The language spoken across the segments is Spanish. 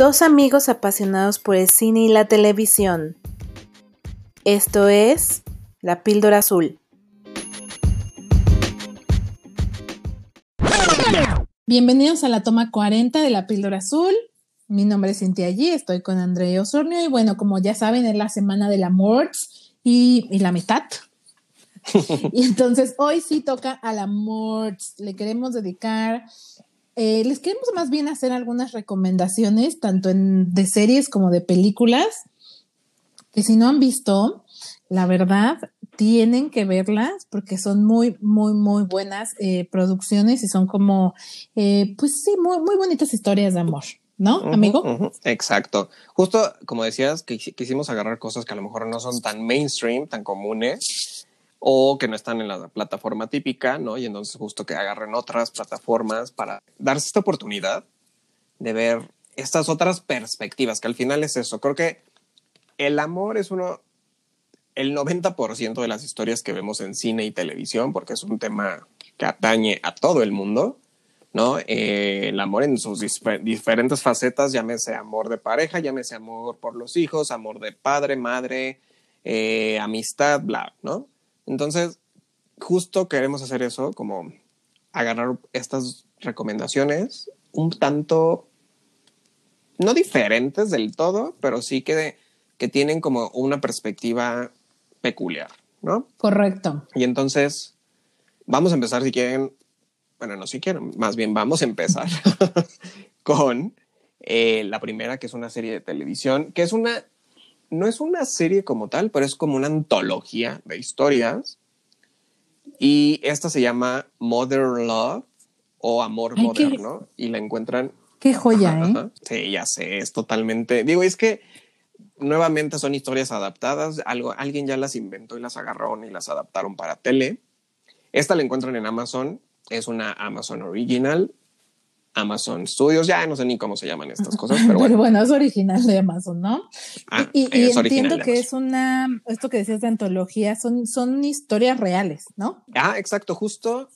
Dos amigos apasionados por el cine y la televisión. Esto es La Píldora Azul. Bienvenidos a la toma 40 de La Píldora Azul. Mi nombre es Cintia Allí, estoy con André Osornio y bueno, como ya saben, es la semana del amor y, y la mitad. y entonces hoy sí toca al amor. Le queremos dedicar eh, les queremos más bien hacer algunas recomendaciones, tanto en, de series como de películas, que si no han visto, la verdad, tienen que verlas porque son muy, muy, muy buenas eh, producciones y son como, eh, pues sí, muy, muy bonitas historias de amor. ¿No, amigo? Exacto. Justo como decías, que quisimos agarrar cosas que a lo mejor no son tan mainstream, tan comunes, o que no están en la plataforma típica, ¿no? Y entonces justo que agarren otras plataformas para darse esta oportunidad de ver estas otras perspectivas, que al final es eso. Creo que el amor es uno, el 90% de las historias que vemos en cine y televisión, porque es un tema que atañe a todo el mundo, ¿no? Eh, el amor en sus diferentes facetas, llámese amor de pareja, llámese amor por los hijos, amor de padre, madre, eh, amistad, bla, ¿no? Entonces, justo queremos hacer eso, como agarrar estas recomendaciones un tanto, no diferentes del todo, pero sí que, que tienen como una perspectiva peculiar, ¿no? Correcto. Y entonces, vamos a empezar si quieren, bueno, no si quieren, más bien vamos a empezar con eh, la primera, que es una serie de televisión, que es una no es una serie como tal, pero es como una antología de historias. Y esta se llama Mother Love o Amor Moderno. Y la encuentran. Qué joya, ¿eh? Sí, ya sé, es totalmente. Digo, es que nuevamente son historias adaptadas. Algo, alguien ya las inventó y las agarraron y las adaptaron para tele. Esta la encuentran en Amazon. Es una Amazon Original. Amazon Studios, ya no sé ni cómo se llaman estas cosas, pero bueno. bueno, es original de Amazon, ¿no? Ah, y, entiendo que es una, esto que decías de antología, son, son historias reales, ¿no? Ah, exacto, justo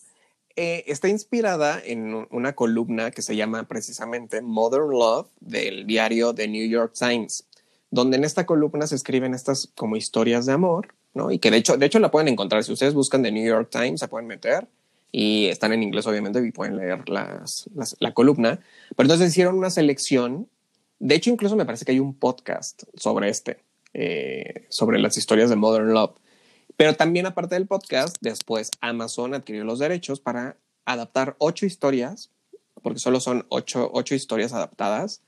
eh, está inspirada en una columna que se llama precisamente Modern Love del diario The New York Times, donde en esta columna se escriben estas como historias de amor, ¿no? Y que de hecho, de hecho la pueden encontrar, si ustedes buscan The New York Times, se pueden meter y están en inglés obviamente y pueden leer la columna. Pero entonces hicieron una selección. De hecho, incluso me parece que hay un podcast sobre este, eh, sobre las historias de Modern Love. Pero también aparte del podcast, después Amazon adquirió los derechos para adaptar ocho historias, porque solo son ocho, ocho historias adaptadas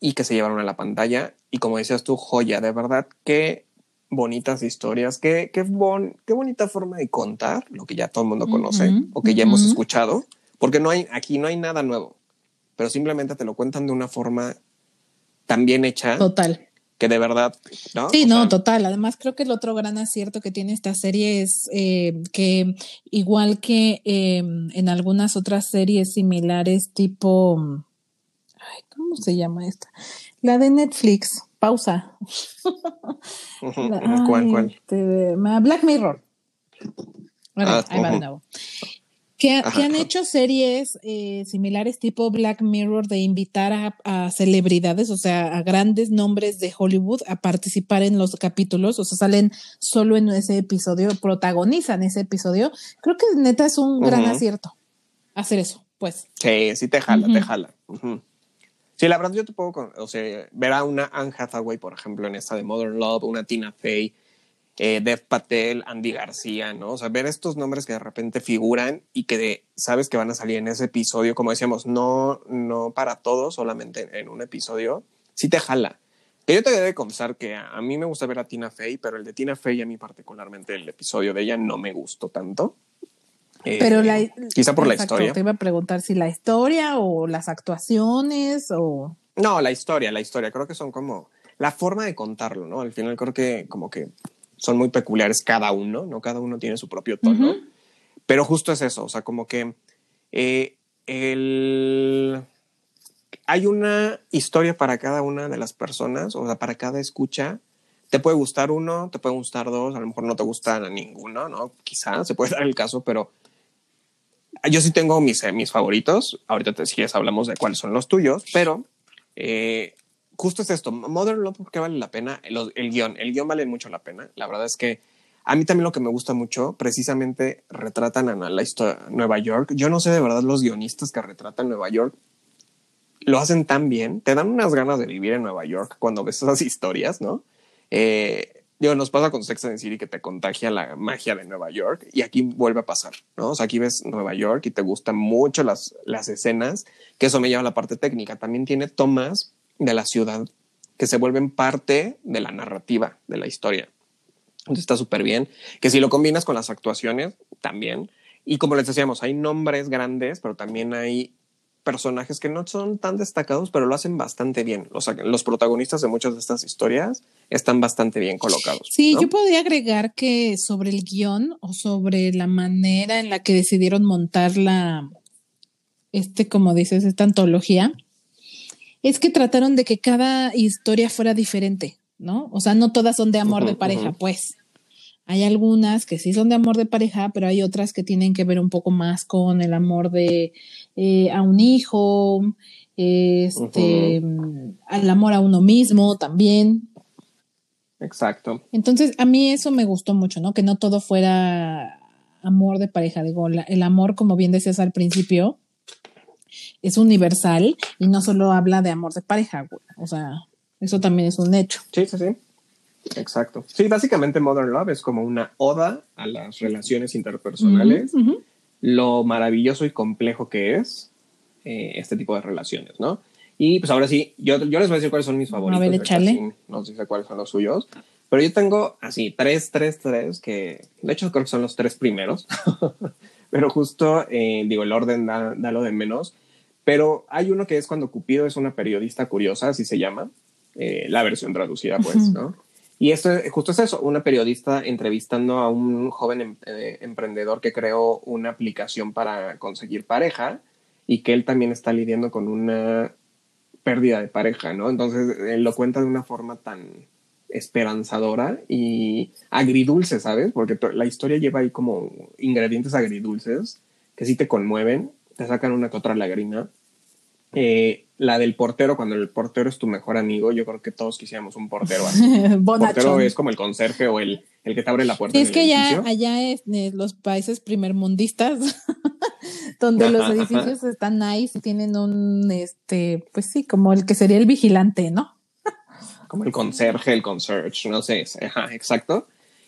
y que se llevaron a la pantalla. Y como decías tú, joya, de verdad que bonitas historias. Qué, qué, qué bonita forma de contar lo que ya todo el mundo conoce o que ya hemos escuchado, porque no hay, aquí no hay nada nuevo, pero simplemente te lo cuentan de una forma tan bien hecha. Total. Que de verdad, ¿no? Sí, no, total. Además, creo que el otro gran acierto que tiene esta serie es eh, que, igual que em, en algunas otras series similares, tipo. Ay, ¿Cómo se llama esta? La de Netflix pausa. ¿Cuál, cuál? Este, Black Mirror. Ah, ahí va nuevo. Que, han hecho series eh, similares tipo Black Mirror de invitar a, celebridades, o sea, a grandes nombres de Hollywood a participar en los capítulos, o sea, salen solo en ese episodio, protagonizan ese episodio. Creo que neta es un gran acierto hacer eso, pues. Sí, sí te jala, te jala. Sí, la verdad yo te puedo, o sea, ver a una Anne Hathaway, por ejemplo, en esta de Modern Love, una Tina Fey, eh, Dev Patel, Andy García, ¿no? O sea, ver estos nombres que de repente figuran y que sabes que van a salir en ese episodio, como decíamos, no, no para todos, solamente en, un episodio, sí te jala. Que yo te debo confesar que a, mí me gusta ver a Tina Fey, pero el de Tina Fey a mí particularmente el episodio de ella no me gustó tanto. Pero la, eh, quizá por la historia. Te iba a preguntar si la historia o las actuaciones o... No, la historia, la historia. Creo que son como la forma de contarlo, ¿no? Al final creo que como que son muy peculiares cada uno, ¿no? Cada uno tiene su propio tono. Pero justo es eso, o sea, como que eh, el... hay una historia para cada una de las personas, o sea, para cada escucha. Te puede gustar uno, te puede gustar dos, a lo mejor no te gusta ninguno, ¿no? Quizás se puede dar el caso, pero yo sí tengo mis, eh, mis favoritos. Ahorita te, si hablamos de cuáles son los tuyos, pero eh, justo es esto, Modern Love, ¿por qué vale la pena? El, el, guion, el guion vale mucho la pena. La verdad es que a mí también lo que me gusta mucho, precisamente retratan a la historia Nueva York. Yo no sé de verdad los guionistas que retratan Nueva York lo hacen tan bien, te dan unas ganas de vivir en Nueva York cuando ves esas historias, ¿no? Eh, digo, nos pasa con Sex and the que te contagia la magia de Nueva York y aquí vuelve a pasar, ¿no? O sea, aquí ves Nueva York y te gustan mucho las, las escenas, que eso me lleva a la parte técnica. También tiene tomas de la ciudad que se vuelven parte de la narrativa de la historia. Entonces está súper bien. Que si lo combinas con las actuaciones, también. Y como les decíamos, hay nombres grandes, pero también hay personajes que no son tan destacados, pero lo hacen bastante bien. Los, los protagonistas de muchas de estas historias están bastante bien colocados. Sí, yo podría agregar que sobre el guion o sobre la manera en la que decidieron montar la, este, como dices, esta antología, es que trataron de que cada historia fuera diferente, ¿no? O sea, no todas son de amor de pareja, pues. Hay algunas que sí son de amor de pareja, pero hay otras que tienen que ver un poco más con el amor de eh, a un hijo, este, al amor a uno mismo también. Exacto. Entonces, a mí eso me gustó mucho, ¿no? Que no todo fuera amor de pareja. Digo, el amor, como bien decías al principio, es universal y no solo habla de amor de pareja, O sea, eso también es un hecho. Sí, sí, sí. Exacto. Sí, básicamente Modern Love es como una oda a las relaciones interpersonales, lo maravilloso y complejo que es eh, este tipo de relaciones, ¿no? Y pues ahora sí, yo, yo les voy a decir cuáles son mis favoritos. A ver, échale. No sé cuáles son los suyos, pero yo tengo así tres, tres, tres, que de hecho creo que son los tres primeros, pero justo, eh, digo, el orden da, da lo de menos. Pero hay uno que es cuando Cupido es una periodista curiosa, así se llama, eh, la versión traducida, pues, ¿no? Y esto justo es eso, una periodista entrevistando a un joven em, eh, emprendedor que creó una aplicación para conseguir pareja y que él también está lidiando con una pérdida de pareja, ¿no? Entonces él lo cuenta de una forma tan esperanzadora y agridulce, ¿sabes? Porque la historia lleva ahí como ingredientes agridulces que sí te conmueven, te sacan una que otra lágrima eh, la del portero, cuando el portero es tu mejor amigo, yo creo que todos quisiéramos un portero así. el portero es como el conserje o el, el que te abre la puerta. es que ya allá es los países primermundistas, donde los edificios están nice y tienen un, este, pues sí, como el que sería el vigilante, ¿no? como el conserje, el concierge, no sé, ajá, exacto.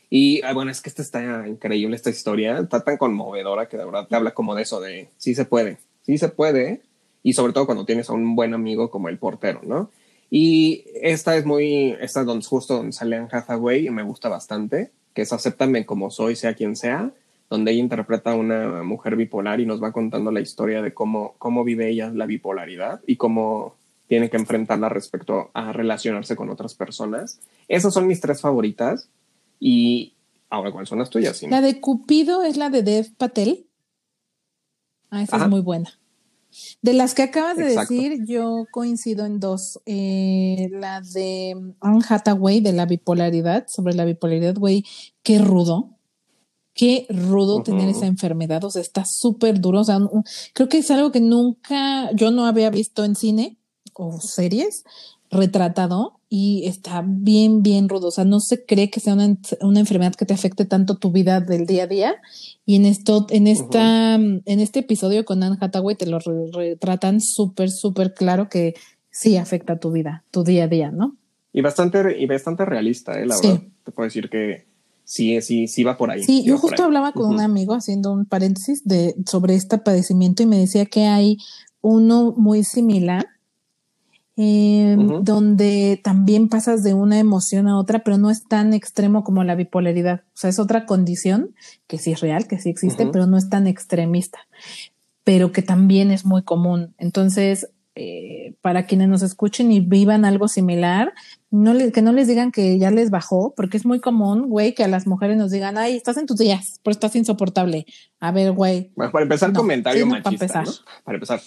Y ah, bueno, es que esta está increíble, esta historia, está tan conmovedora que de verdad te habla como de eso, de sí se puede, sí se puede y sobre todo cuando tienes a un buen amigo como el portero, ¿no? Y esta es muy, esta es donde, justo donde sale Anne Hathaway y me gusta bastante, que es Acéptame como soy, sea quien sea, donde ella interpreta a una mujer bipolar y nos va contando la historia de cómo, cómo vive ella la bipolaridad y cómo tiene que enfrentarla respecto a relacionarse con otras personas. Esas son mis tres favoritas. Y ahora, ¿cuáles son las tuyas? La de Cupido es la de Dev Patel. Ah, esa es muy buena. De las que acabas de decir, yo coincido en dos. Eh, la de Anne Hathaway de la bipolaridad, sobre la bipolaridad, güey, qué rudo. Qué rudo tener esa enfermedad, o sea, está súper duro. O sea, creo que es algo que nunca yo no había visto en cine o series retratado y está bien, bien rudo. O sea, no se cree que sea una, una, enfermedad que te afecte tanto tu vida del día a día. Y en esto, en esta, en este episodio con Anne Hathaway te lo retratan súper, súper claro que sí afecta tu vida, tu día a día, ¿no? Y bastante, y bastante realista, ¿eh? la verdad. Te puedo decir que sí, sí, sí va por ahí. Sí, yo justo hablaba con un amigo haciendo un paréntesis de, sobre este padecimiento y me decía que hay uno muy similar Em, donde también pasas de una emoción a otra, pero no es tan extremo como la bipolaridad. O sea, es otra condición que sí es real, que sí existe, pero no es tan extremista, pero que también es muy común. Entonces, eh, para quienes nos escuchen y vivan algo similar, no que no les digan que ya les bajó, porque es muy común, güey, que a las mujeres nos digan, ay, estás en tus días, pero estás insoportable. A ver, güey. Bueno, para empezar, comentario machista, para empezar. Para empezar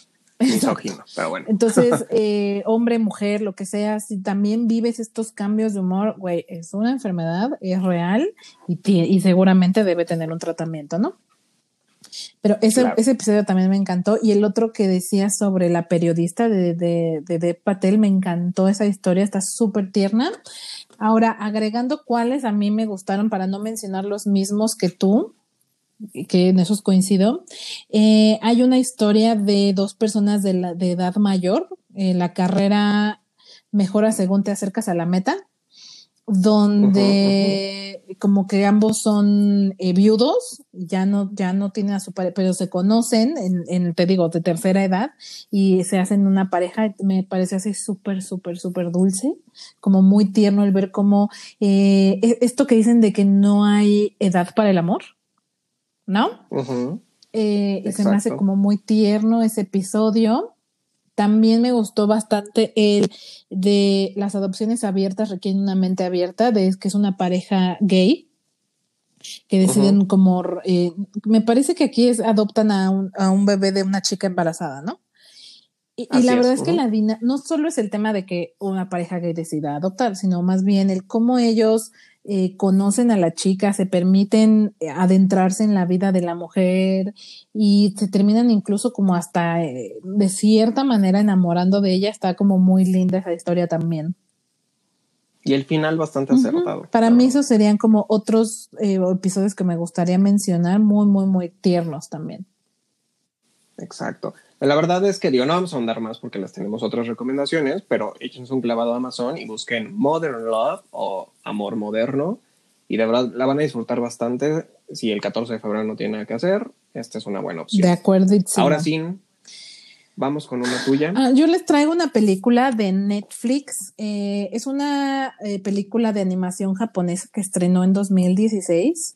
pero bueno. Entonces, eh, hombre, mujer, lo que sea, si también vives estos cambios de humor, güey, es una enfermedad, es real y, y seguramente debe tener un tratamiento, ¿no? Pero ese, ese episodio también me encantó. Y el otro que decía sobre la periodista de, de, de Patel, me encantó esa historia, está súper tierna. Ahora, agregando cuáles a mí me gustaron para no mencionar los mismos que tú, que en esos coincido, eh, hay una historia de dos personas de, la, de edad mayor. Eh, la carrera mejora según te acercas a la meta donde como que ambos son eh, viudos, ya no, ya no tienen a su pareja, pero se conocen en, te digo, de tercera edad y se hacen una pareja, me parece así súper, súper, súper dulce, como muy tierno el ver cómo eh, e, esto que dicen de que no hay edad para el amor, ¿no? Eh, y se me hace como muy tierno ese episodio. También me gustó bastante el de las adopciones abiertas requieren una mente abierta, de que es una pareja gay que deciden como, eh, me parece que aquí es, adoptan a un, a un bebé de una chica embarazada, ¿no? Y, la verdad es, que la Dina no solo es el tema de que una pareja gay decida adoptar, sino más bien el cómo ellos eh, conocen a la chica, se permiten eh, adentrarse en la vida de la mujer y se terminan incluso como hasta eh, de cierta manera enamorando de ella. Está como muy linda esa historia también. Y el final bastante acertado. Para mí esos serían como otros episodios que me gustaría mencionar, muy, muy, muy tiernos también. Exacto. La verdad es que digo, no vamos a ahondar más porque les tenemos otras recomendaciones, pero échense un clavado a Amazon y busquen Modern Love o Amor Moderno y de verdad la van a disfrutar bastante. Si el 14 de febrero no tiene nada que hacer, esta es una buena opción. De acuerdo. Ahora sí, vamos con una tuya. Ah, yo les traigo una película de Netflix. Eh, es una eh, película de animación japonesa que estrenó en 2016.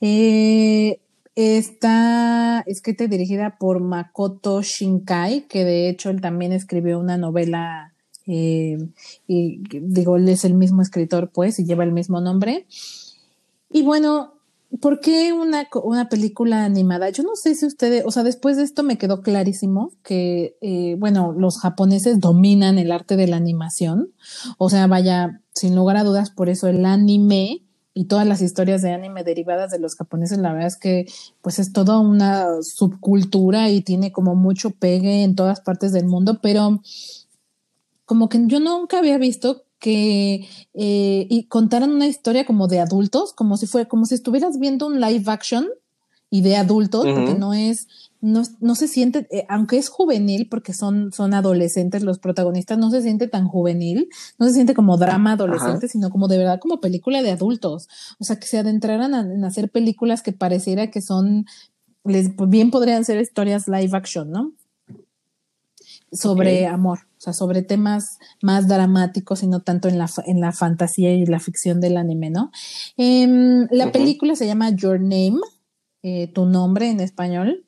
Eh, Está escrita y dirigida por Makoto Shinkai, que de hecho él también escribió una novela, eh, y digo, él es el mismo escritor, pues, y lleva el mismo nombre. Y bueno, ¿por qué una, una película animada? Yo no sé si ustedes, o sea, después de esto me quedó clarísimo que, eh, bueno, los japoneses dominan el arte de la animación. O sea, vaya, sin lugar a dudas, por eso el anime y todas las historias de anime derivadas de los japoneses, la verdad es que pues es toda una subcultura y tiene como mucho pegue en todas partes del mundo, pero como que yo nunca había visto que eh, y contaran una historia como de adultos, como si fue, como si estuvieras viendo un live action y de adultos, porque no es, no, no se siente, eh, aunque es juvenil, porque son, son adolescentes los protagonistas, no se siente tan juvenil, no se siente como drama adolescente, sino como de verdad como película de adultos. O sea, que se adentraran en hacer películas que pareciera que son, les, bien podrían ser historias live action, ¿no? Sobre amor, o sea, sobre temas más dramáticos y no tanto en la, en la fantasía y la ficción del anime, ¿no? Em, la película se llama Your Name eh, tu nombre en español.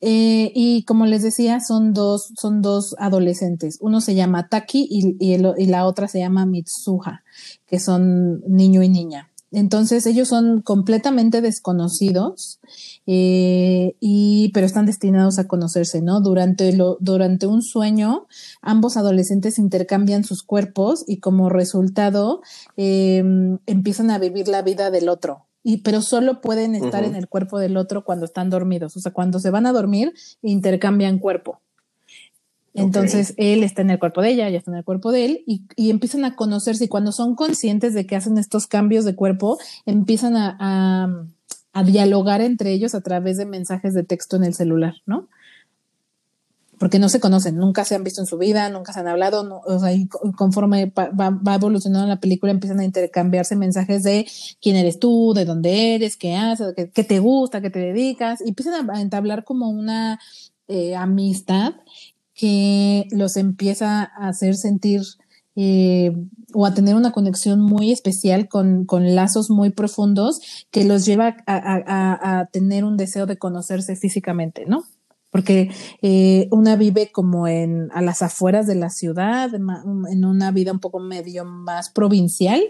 Eh, y como les decía, son dos, son dos adolescentes. Uno se llama Taki y, la otra se llama Mitsuha, que son niño y niña. Entonces ellos son completamente desconocidos, eh, y, pero están destinados a conocerse, ¿no? Durante, durante un sueño, ambos adolescentes intercambian sus cuerpos y como resultado empiezan a vivir la vida del otro y pero solo pueden estar en el cuerpo del otro cuando están dormidos. O sea, cuando se van a dormir, intercambian cuerpo. Entonces él está en el cuerpo de ella, ella está en el cuerpo de él y, y, empiezan a conocerse y cuando son conscientes de que hacen estos cambios de cuerpo, empiezan a, a, a dialogar entre ellos a través de mensajes de texto en el celular, ¿no? Porque no se conocen, nunca se han visto en su vida, nunca se han hablado, o sea, y conforme va, evolucionando la película empiezan a intercambiarse mensajes de quién eres tú, de dónde eres, qué haces, qué, te gusta, qué te dedicas, y empiezan a entablar como una eh, amistad que los empieza a hacer sentir eh, o a tener una conexión muy especial con, con lazos muy profundos que los lleva a, a tener un deseo de conocerse físicamente, ¿no? Porque eh, una vive como en a las afueras de la ciudad, en una vida un poco medio más provincial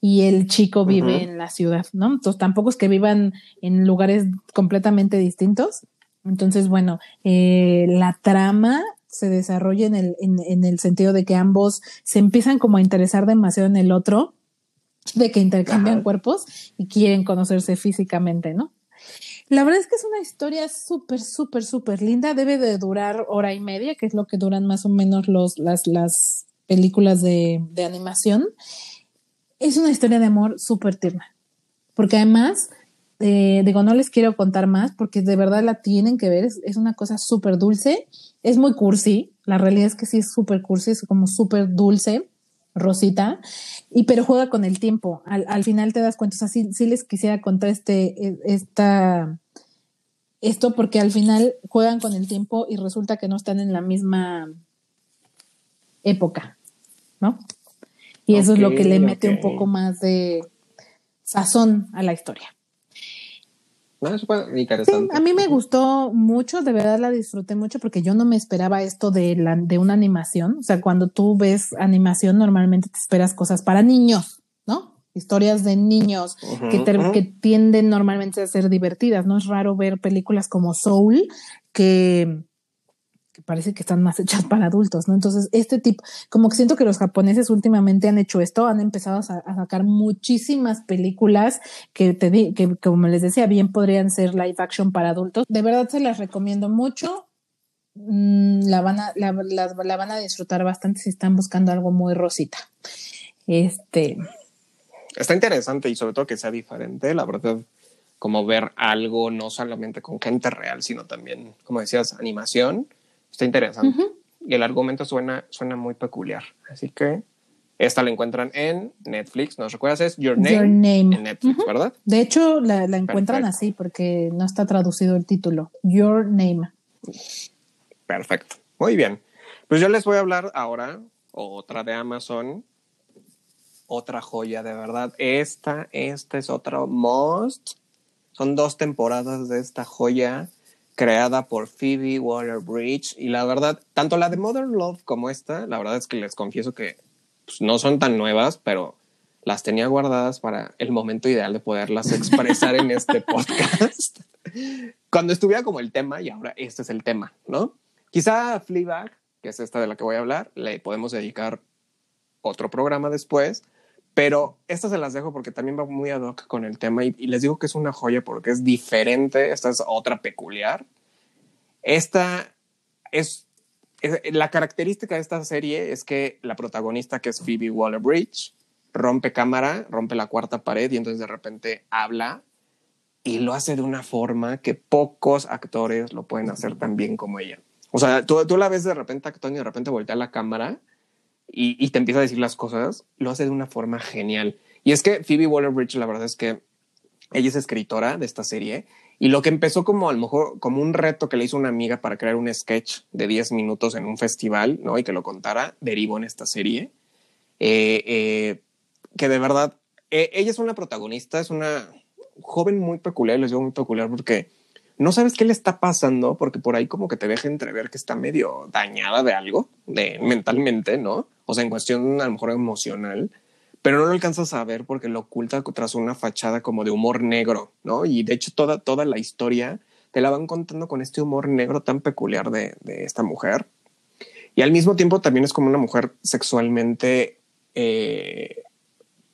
y el chico vive en la ciudad, ¿no? Entonces tampoco es que vivan en lugares completamente distintos. Entonces, bueno, eh, la trama se desarrolla en el, en, en el sentido de que ambos se empiezan como a interesar demasiado en el otro, de que intercambian cuerpos y quieren conocerse físicamente, ¿no? La verdad es que es una historia súper, súper, súper linda. Debe de durar hora y media, que es lo que duran más o menos los, las, las películas de, de animación. Es una historia de amor súper tierna. Porque además, eh, digo, no les quiero contar más porque de verdad la tienen que ver. Es, es una cosa súper dulce. Es muy cursi. La realidad es que sí es súper cursi, es como súper dulce Rosita, y pero juega con el tiempo. Al, al final te das cuenta, o sea, sí, les quisiera contar este, e, esta, esto porque al final juegan con el tiempo y resulta que no están en la misma época, ¿no? Y eso es lo que le mete un poco más de sazón a la historia a mí me gustó mucho, de verdad la disfruté mucho porque yo no me esperaba esto de, la, de una animación. O sea, cuando tú ves animación, normalmente te esperas cosas para niños, ¿no? Historias de niños que, que tienden normalmente a ser divertidas. No es raro ver películas como Soul que que parece que están más hechas para adultos, ¿no? Entonces, este tipo, como que siento que los japoneses últimamente han hecho esto, han empezado a, sacar muchísimas películas que te di, que como les decía, bien podrían ser live action para adultos. De verdad se las recomiendo mucho. Mm, la van a, la, la van a disfrutar bastante si están buscando algo muy rosita. Este. Está interesante y sobre todo que sea diferente, la verdad como ver algo no solamente con gente real, sino también, como decías, animación Está interesante. Y el argumento suena, suena muy peculiar. Así que esta la encuentran en Netflix. ¿Nos recuerdas? Es Your Name, Your Name. en Netflix, ¿verdad? De hecho, la, la encuentran así porque no está traducido el título. Your Name. Perfecto. Muy bien. Pues yo les voy a hablar ahora otra de Amazon. Otra joya, de verdad. Esta, esta es otra must. Son dos temporadas de esta joya creada por Phoebe Waller-Bridge y la verdad, tanto la de Mother Love como esta, la verdad es que les confieso que pues, no son tan nuevas, pero las tenía guardadas para el momento ideal de poderlas expresar en este podcast. Cuando estuviera como el tema y ahora este es el tema, ¿no? Quizá Fleabag, que es esta de la que voy a hablar, le podemos dedicar otro programa después, pero estas se las dejo porque también va muy ad hoc con el tema y, les digo que es una joya porque es diferente. Esta es otra peculiar. Esta es, la característica de esta serie es que la protagonista, que es Phoebe Waller Bridge, rompe cámara, rompe la cuarta pared y entonces de repente habla y lo hace de una forma que pocos actores lo pueden hacer tan bien como ella. O sea, tú, tú la ves de repente actuando y de repente voltea la cámara y, te empieza a decir las cosas, lo hace de una forma genial. Y es que Phoebe Waller-Bridge, la verdad es que ella es escritora de esta serie y lo que empezó como a lo mejor como un reto que le hizo una amiga para crear un sketch de 10 minutos en un festival, ¿no? Y que lo contara, derivó en esta serie. Eh, eh, que de verdad, eh, ella es una protagonista, es una joven muy peculiar, les digo muy peculiar porque no sabes qué le está pasando, porque por ahí como que te deja entrever que está medio dañada de algo, de mentalmente, ¿no? O sea, en cuestión a lo mejor emocional, pero no lo alcanzas a ver porque lo oculta tras una fachada como de humor negro, ¿no? Y de hecho toda, toda la historia te la van contando con este humor negro tan peculiar de, de esta mujer. Y al mismo tiempo también es como una mujer sexualmente eh,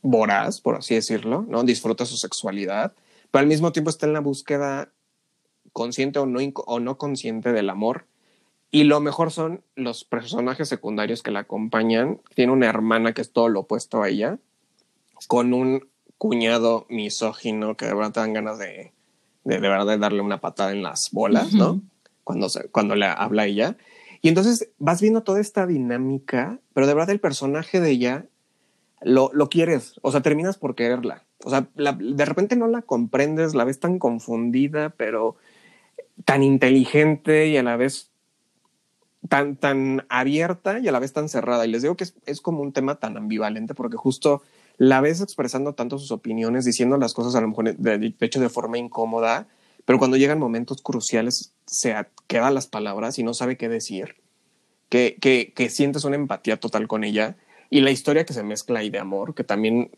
voraz, por así decirlo, ¿no? Disfruta su sexualidad, pero al mismo tiempo está en la búsqueda consciente o no, o no consciente del amor y lo mejor son los personajes secundarios que la acompañan. Tiene una hermana que es todo lo opuesto a ella, con un cuñado misógino que de verdad te dan ganas de, de, verdad de darle una patada en las bolas, ¿no? Cuando, se, cuando le habla ella. Y entonces vas viendo toda esta dinámica, pero de verdad el personaje de ella lo, lo quieres, o sea, terminas por quererla. O sea, de repente no la comprendes, la ves tan confundida, pero tan inteligente y a la vez tan, tan abierta y a la vez tan cerrada. Y les digo que es, como un tema tan ambivalente porque justo la ves expresando tanto sus opiniones, diciendo las cosas a lo mejor de, hecho de forma incómoda, pero cuando llegan momentos cruciales se quedan las palabras y no sabe qué decir, que, que, que sientes una empatía total con ella y la historia que se mezcla ahí de amor, que también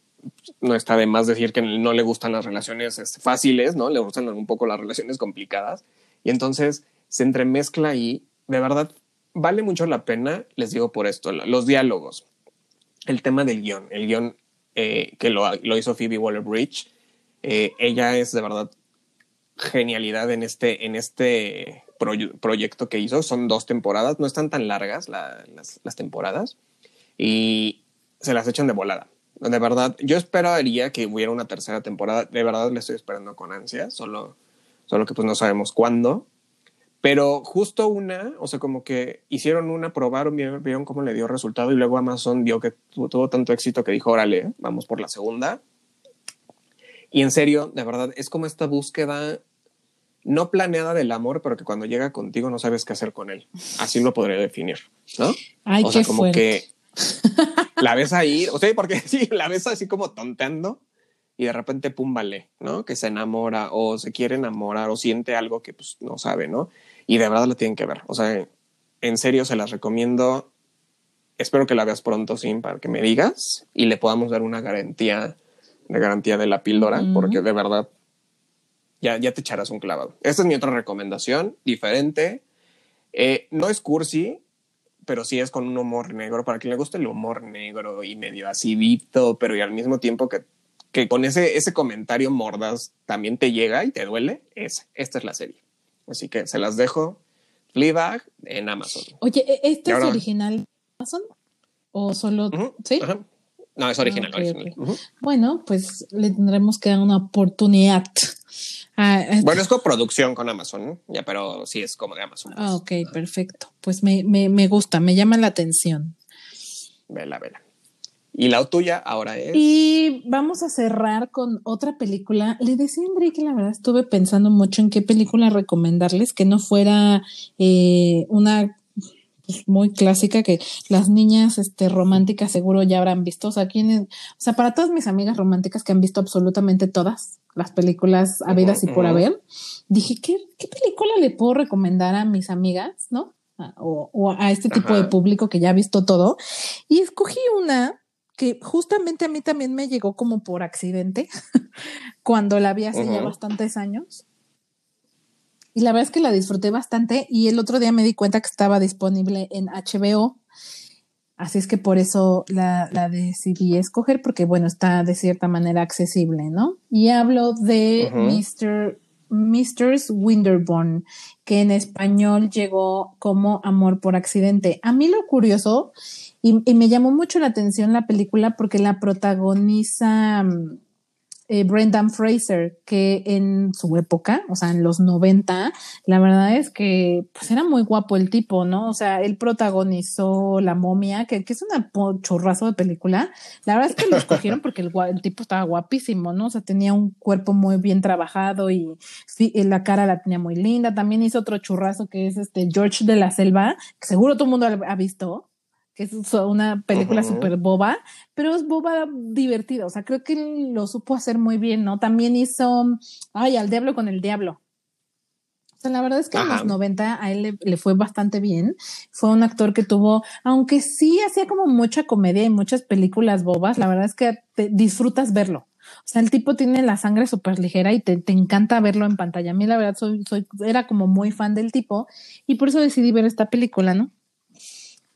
no está de más decir que no le gustan las relaciones este, fáciles, ¿no? Le gustan un poco las relaciones complicadas. Y entonces se entremezcla ahí. De verdad, vale mucho la pena, les digo por esto, los diálogos, el tema del guion, el guion eh, que lo, hizo Phoebe Waller-Bridge, eh, ella es de verdad genialidad en este, en este proyecto que hizo. Son dos temporadas, no están tan largas las, las, temporadas y se las echan de volada. De verdad, yo esperaría que hubiera una tercera temporada. De verdad, le estoy esperando con ansia, solo, solo que pues no sabemos cuándo. Pero justo una, o sea, como que hicieron una, probaron, vieron cómo le dio resultado y luego Amazon vio que tuvo, tanto éxito que dijo, órale, vamos por la segunda. Y en serio, de verdad, es como esta búsqueda no planeada del amor, pero que cuando llega contigo no sabes qué hacer con él. Así lo podría definir, ¿no? Ay, o sea, como que la ves ahí, o sea, porque sí, la ves así como tonteando y de repente pum, vale, ¿no? Que se enamora o se quiere enamorar o siente algo que pues no sabe, ¿no? Y de verdad la tienen que ver. O sea, en serio se las recomiendo. Espero que la veas pronto, sin para que me digas y le podamos dar una garantía de garantía de la píldora, porque de verdad ya, ya te echarás un clavado. Esta es mi otra recomendación, diferente. Eh, no es cursi, pero sí es con un humor negro. Para quien le guste el humor negro y medio acidito, pero y al mismo tiempo que, que con ese, ese comentario mordaz también te llega y te duele, es, esta es la serie. Así que se las dejo. Fleabag en Amazon. Oye, ¿e-, ¿esto es original de Amazon? ¿O solo? ¿Sí? No, es original. Bueno, pues le tendremos que dar una oportunidad. bueno, es coproducción con Amazon, ya, pero sí es como de Amazon. Ah, ok, perfecto. Pues me, me, me gusta, me llama la atención. Vela, vela. Y la tuya ahora es. Y vamos a cerrar con otra película. Le decía a André que la verdad estuve pensando mucho en qué película recomendarles, que no fuera eh, una pues, muy clásica que las niñas este, románticas seguro ya habrán visto. O sea, quienes, o sea, para todas mis amigas románticas que han visto absolutamente todas las películas habidas y por haber, dije, ¿qué, ¿qué película le puedo recomendar a mis amigas, no? O, o a este tipo de público que ya ha visto todo. Y escogí una que justamente a mí también me llegó como por accidente cuando la vi hace ya bastantes años. Y la verdad es que la disfruté bastante y el otro día me di cuenta que estaba disponible en HBO. Así es que por eso la, decidí escoger porque, bueno, está de cierta manera accesible, ¿no? Y hablo de Mr. Mr. Winterborn, que en español llegó como Amor por accidente. A mí lo curioso y, me llamó mucho la atención la película porque la protagoniza mm, eh, Brendan Fraser, que en su época, o sea, en los 90, la verdad es que pues era muy guapo el tipo, ¿no? O sea, él protagonizó La momia, que, es una chorrazo de película. La verdad es que lo escogieron porque el, el, tipo estaba guapísimo, ¿no? O sea, tenía un cuerpo muy bien trabajado y sí, la cara la tenía muy linda. También hizo otro churrazo que es este George de la Selva, que seguro todo el mundo ha visto que es una película súper boba, pero es boba divertida, o sea, creo que lo supo hacer muy bien, ¿no? También hizo, ay, al diablo con el diablo. O sea, la verdad es que en los 90 a él le, fue bastante bien. Fue un actor que tuvo, aunque sí hacía como mucha comedia y muchas películas bobas, la verdad es que te disfrutas verlo. O sea, el tipo tiene la sangre súper ligera y te, te, encanta verlo en pantalla. A mí, la verdad, soy, soy, era como muy fan del tipo y por eso decidí ver esta película, ¿no?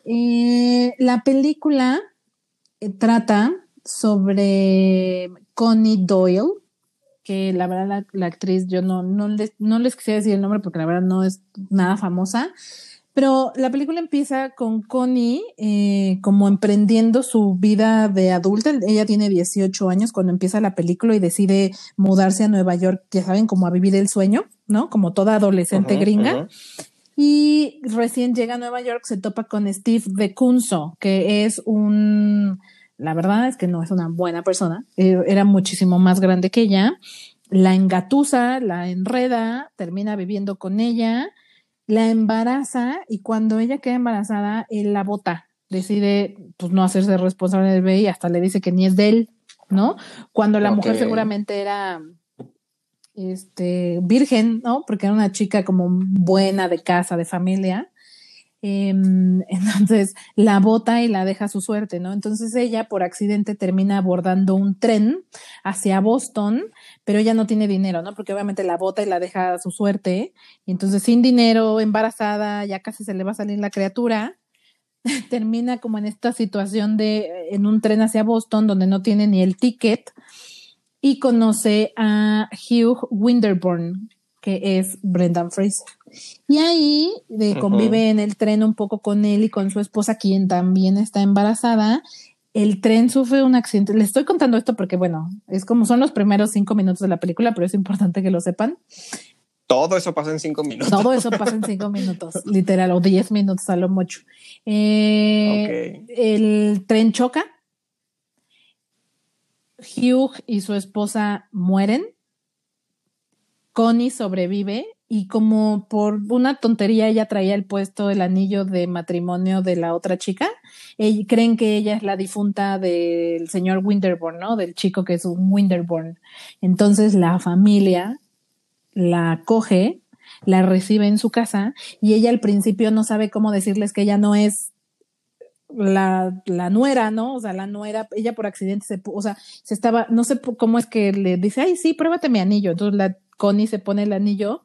Eh, la película eh, trata sobre Connie Doyle, que la verdad la, actriz, yo no, no, les, no les quisiera decir el nombre porque la verdad no es nada famosa, pero la película empieza con Connie eh, como emprendiendo su vida de adulta. Ella tiene 18 años cuando empieza la película y decide mudarse a Nueva York, ya saben, como a vivir el sueño, ¿no? Como toda adolescente gringa. Y recién llega a Nueva York, se topa con Steve de Kunzo, que es un, la verdad es que no es una buena persona, eh, era muchísimo más grande que ella, la engatusa, la enreda, termina viviendo con ella, la embaraza y cuando ella queda embarazada, él la bota, decide pues no hacerse responsable del bebé y hasta le dice que ni es de él, ¿no? Cuando la mujer seguramente era este, virgen, ¿no? Porque era una chica como buena de casa, de familia. Em, entonces la bota y la deja su suerte, ¿no? Entonces ella por accidente termina abordando un tren hacia Boston, pero ella no tiene dinero, ¿no? Porque obviamente la bota y la deja su suerte, y entonces sin dinero, embarazada, ya casi se le va a salir la criatura, termina como en esta situación de en un tren hacia Boston donde no tiene ni el ticket y conoce a Hugh Winterborn, que es Brendan Fraser. Y ahí de, convive en el tren un poco con él y con su esposa, quien también está embarazada. El tren sufre un accidente. Les estoy contando esto porque, bueno, es como son los primeros cinco minutos de la película, pero es importante que lo sepan. Todo eso pasa en cinco minutos. Todo eso pasa en cinco minutos, literal, o diez minutos a lo mucho. Eh, el tren choca. Hugh y su esposa mueren. Connie sobrevive y como por una tontería ella traía el puesto el anillo de matrimonio de la otra chica, creen que ella es la difunta del señor Winterborn, ¿no? Del chico que es un Winterborn. Entonces la familia la coge, la recibe en su casa y ella al principio no sabe cómo decirles que ella no es la, la nuera, ¿no? O sea, la nuera, ella por accidente se, o sea, se estaba, no sé cómo es que le dice, ay, sí, pruébate mi anillo. Entonces la Connie se pone el anillo,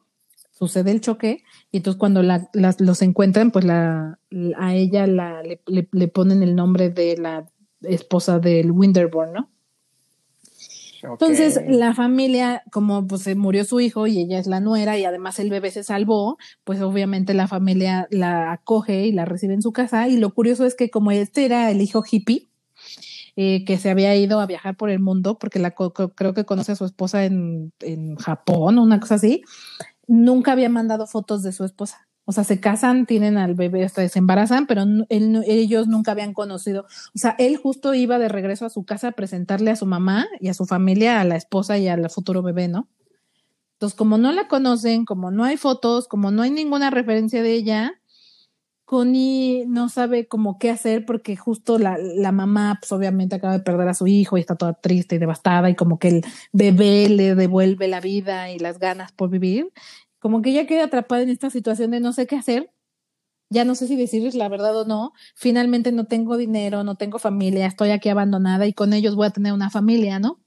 sucede el choque y entonces cuando la, los encuentran, pues la, a ella la, le, le ponen el nombre de la esposa del Winterborn, ¿no? Entonces, la familia, como pues se murió su hijo y ella es la nuera y además el bebé se salvó, pues obviamente la familia la acoge y la recibe en su casa. Y lo curioso es que como este era el hijo hippie, eh, que se había ido a viajar por el mundo, porque la creo que conoce a su esposa en, en Japón o una cosa así, nunca había mandado fotos de su esposa. O sea, se casan, tienen al bebé, hasta se embarazan, pero ellos nunca habían conocido. O sea, él justo iba de regreso a su casa a presentarle a su mamá y a su familia, a la esposa y al futuro bebé, ¿no? Entonces, como no la conocen, como no hay fotos, como no hay ninguna referencia de ella, Connie no sabe cómo qué hacer porque justo la, la, mamá, pues obviamente acaba de perder a su hijo y está toda triste y devastada y como que el bebé le devuelve la vida y las ganas por vivir como que ella queda atrapada en esta situación de no sé qué hacer, ya no sé si decirles la verdad o no, finalmente no tengo dinero, no tengo familia, estoy aquí abandonada y con ellos voy a tener una familia, ¿no?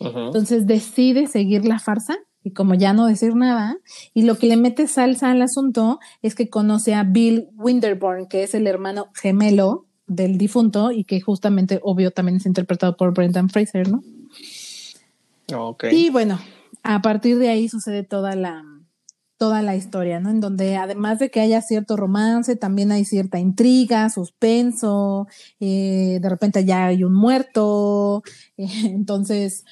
Entonces decide seguir la farsa y como ya no decir nada, y lo que le mete salsa al asunto es que conoce a Bill Winterborn, que es el hermano gemelo del difunto y que justamente, obvio, también es interpretado por Brendan Fraser, ¿no? Y bueno, a partir de ahí sucede toda la, toda la historia, ¿no? En donde además de que haya cierto romance, también hay cierta intriga, suspenso, eh, de repente ya hay un muerto, eh, entonces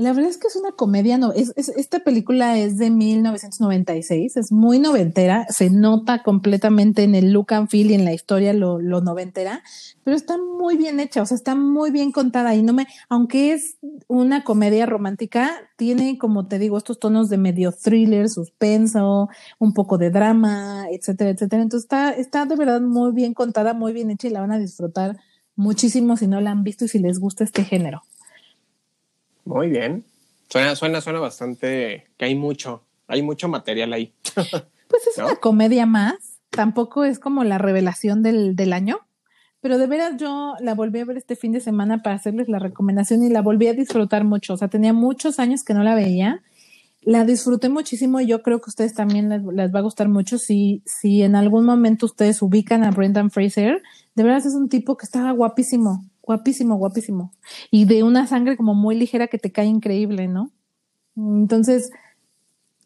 la verdad es que es una comedia, no, es, esta película es de 1996, es muy noventera, se nota completamente en el look and feel y en la historia lo, lo noventera, pero está muy bien hecha, o sea, está muy bien contada y no me, aunque es una comedia romántica, tiene, como te digo, estos tonos de medio thriller, suspenso, un poco de drama, etcétera, etcétera. Entonces está, está de verdad muy bien contada, muy bien hecha y la van a disfrutar muchísimo si no la han visto y si les gusta este género. Muy bien. Suena, suena, suena bastante que hay mucho, hay mucho material ahí. Pues es una comedia más. Tampoco es como la revelación del, del año. Pero de veras yo la volví a ver este fin de semana para hacerles la recomendación y la volví a disfrutar mucho. O sea, tenía muchos años que no la veía. La disfruté muchísimo y yo creo que a ustedes también les, les, va a gustar mucho si, si en algún momento ustedes ubican a Brendan Fraser. De veras es un tipo que estaba guapísimo. Guapísimo, guapísimo. Y de una sangre como muy ligera que te cae increíble, ¿no? Entonces,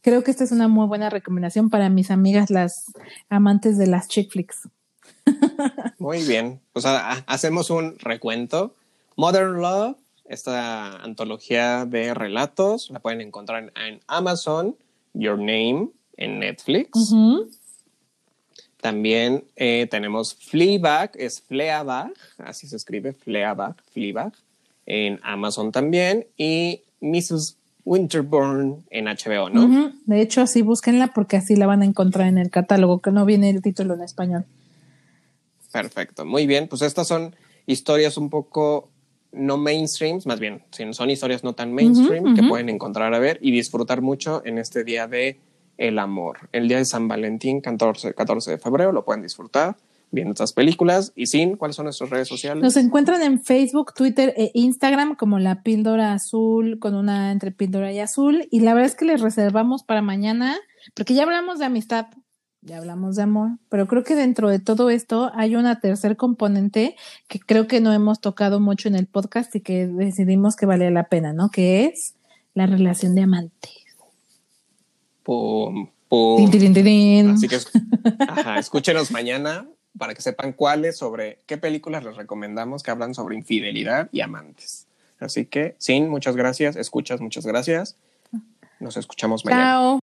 creo que esta es una muy buena recomendación para mis amigas, las amantes de las chick flicks. Muy bien. Pues hacemos un recuento. Modern Love, esta antología de relatos, la pueden encontrar en, Amazon, Your Name, en Netflix. También eh, tenemos Fleabag, es Fleabag, así se escribe, Fleabag, Fleabag, en Amazon también, y Mrs. Winterborn en HBO, ¿no? De hecho, así búsquenla porque así la van a encontrar en el catálogo, que no viene el título en español. Perfecto, muy bien, pues estas son historias un poco no mainstreams, más bien, son historias no tan mainstream que pueden encontrar a ver y disfrutar mucho en este día de el amor. El día de San Valentín, 14, 14 de febrero, lo pueden disfrutar viendo estas películas. Y sin, ¿cuáles son nuestras redes sociales? Nos encuentran en Facebook, Twitter e Instagram como la píldora azul con una entre píldora y azul. Y la verdad es que les reservamos para mañana, porque ya hablamos de amistad, ya hablamos de amor, pero creo que dentro de todo esto hay una tercer componente que creo que no hemos tocado mucho en el podcast y que decidimos que valía la pena, ¿no? Que es la relación de amante. Pum, pum. Así que escúchenos mañana para que sepan cuáles, sobre qué películas les recomendamos que hablan sobre infidelidad y amantes. Así que, Sin, muchas gracias. Escuchas, muchas gracias. Nos escuchamos Chao. mañana.